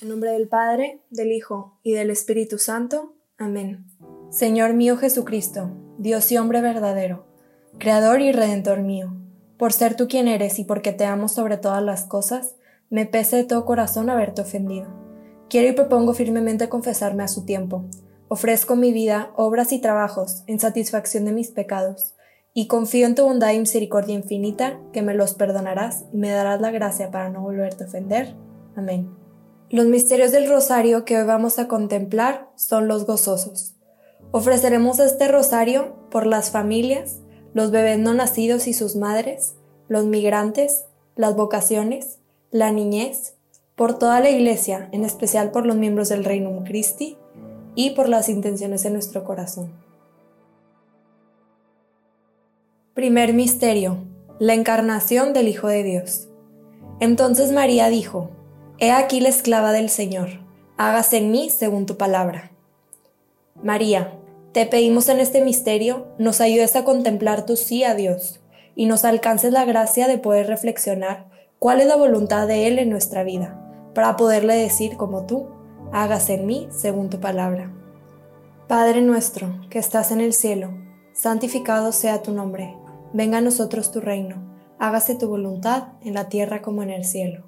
En nombre del Padre, del Hijo y del Espíritu Santo. Amén. Señor mío Jesucristo, Dios y hombre verdadero, Creador y Redentor mío, por ser tú quien eres y porque te amo sobre todas las cosas, me pese de todo corazón haberte ofendido. Quiero y propongo firmemente confesarme a su tiempo. Ofrezco mi vida, obras y trabajos en satisfacción de mis pecados, y confío en tu bondad y misericordia infinita, que me los perdonarás y me darás la gracia para no volverte a ofender. Amén. Los misterios del rosario que hoy vamos a contemplar son los gozosos. Ofreceremos este rosario por las familias, los bebés no nacidos y sus madres, los migrantes, las vocaciones, la niñez, por toda la Iglesia, en especial por los miembros del Reino Christi y por las intenciones de nuestro corazón. Primer misterio, la encarnación del Hijo de Dios. Entonces María dijo, He aquí la esclava del Señor, hágase en mí según tu palabra. María, te pedimos en este misterio, nos ayudes a contemplar tu sí a Dios y nos alcances la gracia de poder reflexionar cuál es la voluntad de Él en nuestra vida, para poderle decir como tú, hágase en mí según tu palabra. Padre nuestro, que estás en el cielo, santificado sea tu nombre, venga a nosotros tu reino, hágase tu voluntad en la tierra como en el cielo.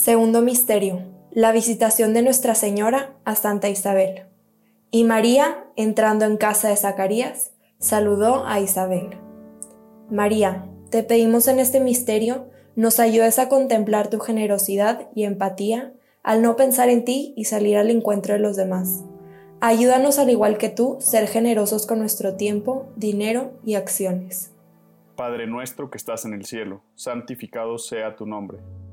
Segundo Misterio. La visitación de Nuestra Señora a Santa Isabel. Y María, entrando en casa de Zacarías, saludó a Isabel. María, te pedimos en este misterio, nos ayudes a contemplar tu generosidad y empatía al no pensar en ti y salir al encuentro de los demás. Ayúdanos al igual que tú, ser generosos con nuestro tiempo, dinero y acciones. Padre nuestro que estás en el cielo, santificado sea tu nombre.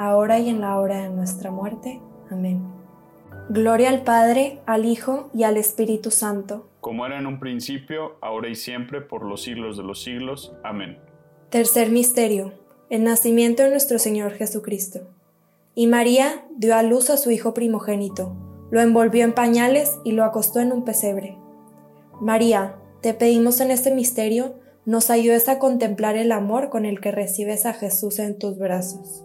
ahora y en la hora de nuestra muerte. Amén. Gloria al Padre, al Hijo y al Espíritu Santo. Como era en un principio, ahora y siempre, por los siglos de los siglos. Amén. Tercer Misterio. El nacimiento de nuestro Señor Jesucristo. Y María dio a luz a su Hijo primogénito, lo envolvió en pañales y lo acostó en un pesebre. María, te pedimos en este misterio, nos ayudes a contemplar el amor con el que recibes a Jesús en tus brazos,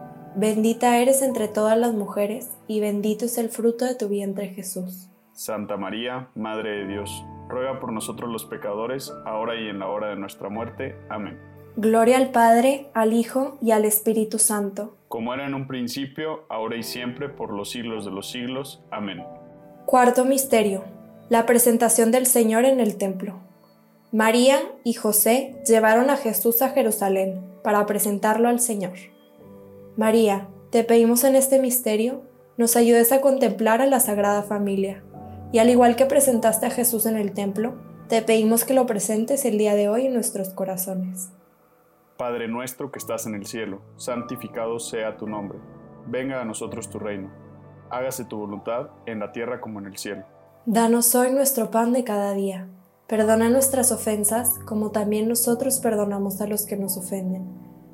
Bendita eres entre todas las mujeres, y bendito es el fruto de tu vientre Jesús. Santa María, Madre de Dios, ruega por nosotros los pecadores, ahora y en la hora de nuestra muerte. Amén. Gloria al Padre, al Hijo y al Espíritu Santo. Como era en un principio, ahora y siempre, por los siglos de los siglos. Amén. Cuarto Misterio. La presentación del Señor en el templo. María y José llevaron a Jesús a Jerusalén para presentarlo al Señor. María, te pedimos en este misterio, nos ayudes a contemplar a la Sagrada Familia, y al igual que presentaste a Jesús en el templo, te pedimos que lo presentes el día de hoy en nuestros corazones. Padre nuestro que estás en el cielo, santificado sea tu nombre. Venga a nosotros tu reino. Hágase tu voluntad en la tierra como en el cielo. Danos hoy nuestro pan de cada día. Perdona nuestras ofensas como también nosotros perdonamos a los que nos ofenden.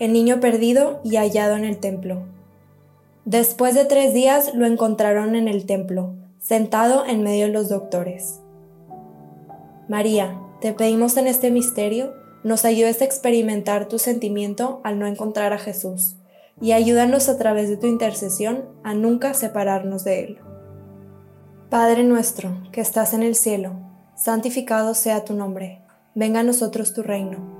El niño perdido y hallado en el templo. Después de tres días lo encontraron en el templo sentado en medio de los doctores. María, te pedimos en este misterio, nos ayudes a experimentar tu sentimiento al no encontrar a Jesús, y ayúdanos a través de tu intercesión a nunca separarnos de Él. Padre nuestro, que estás en el cielo, santificado sea tu nombre, venga a nosotros tu reino,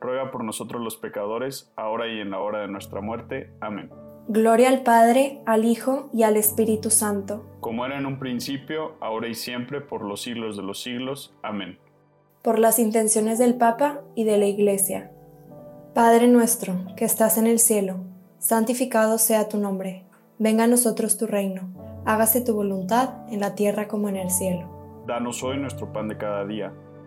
ruega por nosotros los pecadores, ahora y en la hora de nuestra muerte. Amén. Gloria al Padre, al Hijo y al Espíritu Santo. Como era en un principio, ahora y siempre, por los siglos de los siglos. Amén por las intenciones del Papa y de la Iglesia. Padre nuestro, que estás en el cielo, santificado sea tu nombre, venga a nosotros tu reino, hágase tu voluntad en la tierra como en el cielo. Danos hoy nuestro pan de cada día,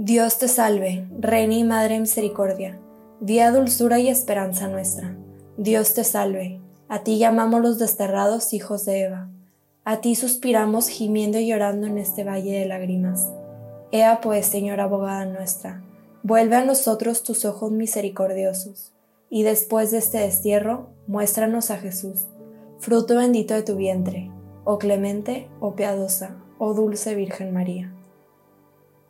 Dios te salve, Reina y Madre de Misericordia, día dulzura y esperanza nuestra. Dios te salve, a ti llamamos los desterrados hijos de Eva. A ti suspiramos gimiendo y llorando en este valle de lágrimas. Ea pues, Señora abogada nuestra, vuelve a nosotros tus ojos misericordiosos, y después de este destierro, muéstranos a Jesús, fruto bendito de tu vientre, oh clemente, oh piadosa, oh dulce Virgen María.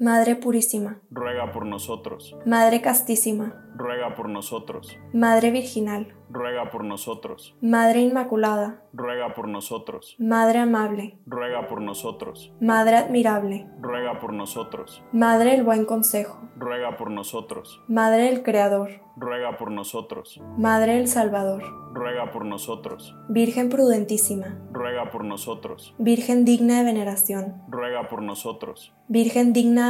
Madre Purísima. Ruega por nosotros. Madre Castísima. Ruega por nosotros. Madre Virginal. Ruega por nosotros. Madre Inmaculada. Ruega por nosotros. Madre Amable. Ruega por nosotros. Madre Admirable. Ruega por nosotros. Madre del Buen Consejo. Ruega por nosotros. Madre del Creador. Ruega por nosotros. Madre del Salvador. Ruega por nosotros. Virgen prudentísima. Ruega por nosotros. Virgen digna de veneración. Ruega por nosotros. Virgen digna de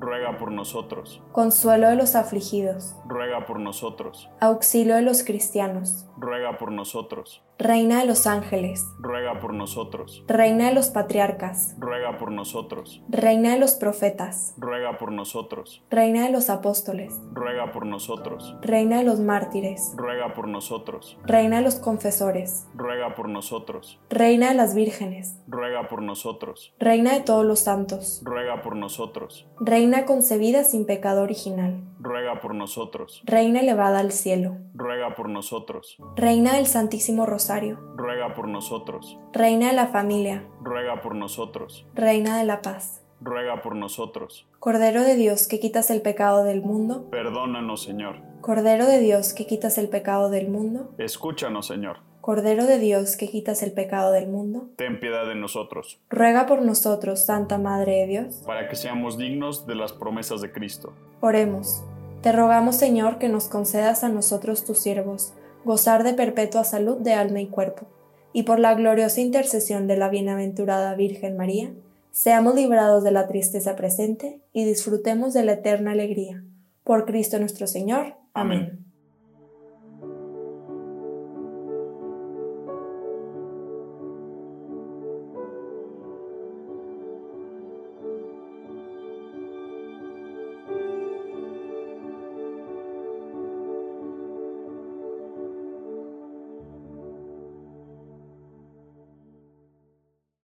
Ruega por nosotros. Consuelo de los afligidos. Ruega por nosotros. Auxilio de los cristianos. Ruega por nosotros. Reina de los ángeles. Ruega por nosotros. Reina de los patriarcas. Ruega por nosotros. Reina de los profetas. Ruega por nosotros. Reina de los apóstoles. Ruega por nosotros. Reina de los mártires. Ruega por nosotros. Reina de los confesores. Ruega por nosotros. Reina de las vírgenes. Ruega por nosotros. Reina de todos los santos. Ruega por nosotros. Reina concebida sin pecado original. Ruega por nosotros. Reina elevada al cielo. Ruega por nosotros. Reina del Santísimo Rosario. Ruega por nosotros. Reina de la familia. Ruega por nosotros. Reina de la paz. Ruega por nosotros. Cordero de Dios que quitas el pecado del mundo. Perdónanos, Señor. Cordero de Dios que quitas el pecado del mundo. Escúchanos, Señor. Cordero de Dios que quitas el pecado del mundo. Ten piedad de nosotros, Ruega por nosotros, Santa Madre de Dios. para que seamos dignos de las promesas de Cristo. Oremos. Te rogamos, Señor, que nos concedas a nosotros tus siervos, gozar de perpetua salud de alma y cuerpo, y por la gloriosa intercesión de la bienaventurada Virgen María, seamos librados de la tristeza presente y disfrutemos de la eterna alegría. Por Cristo nuestro Señor. Amén. Amén.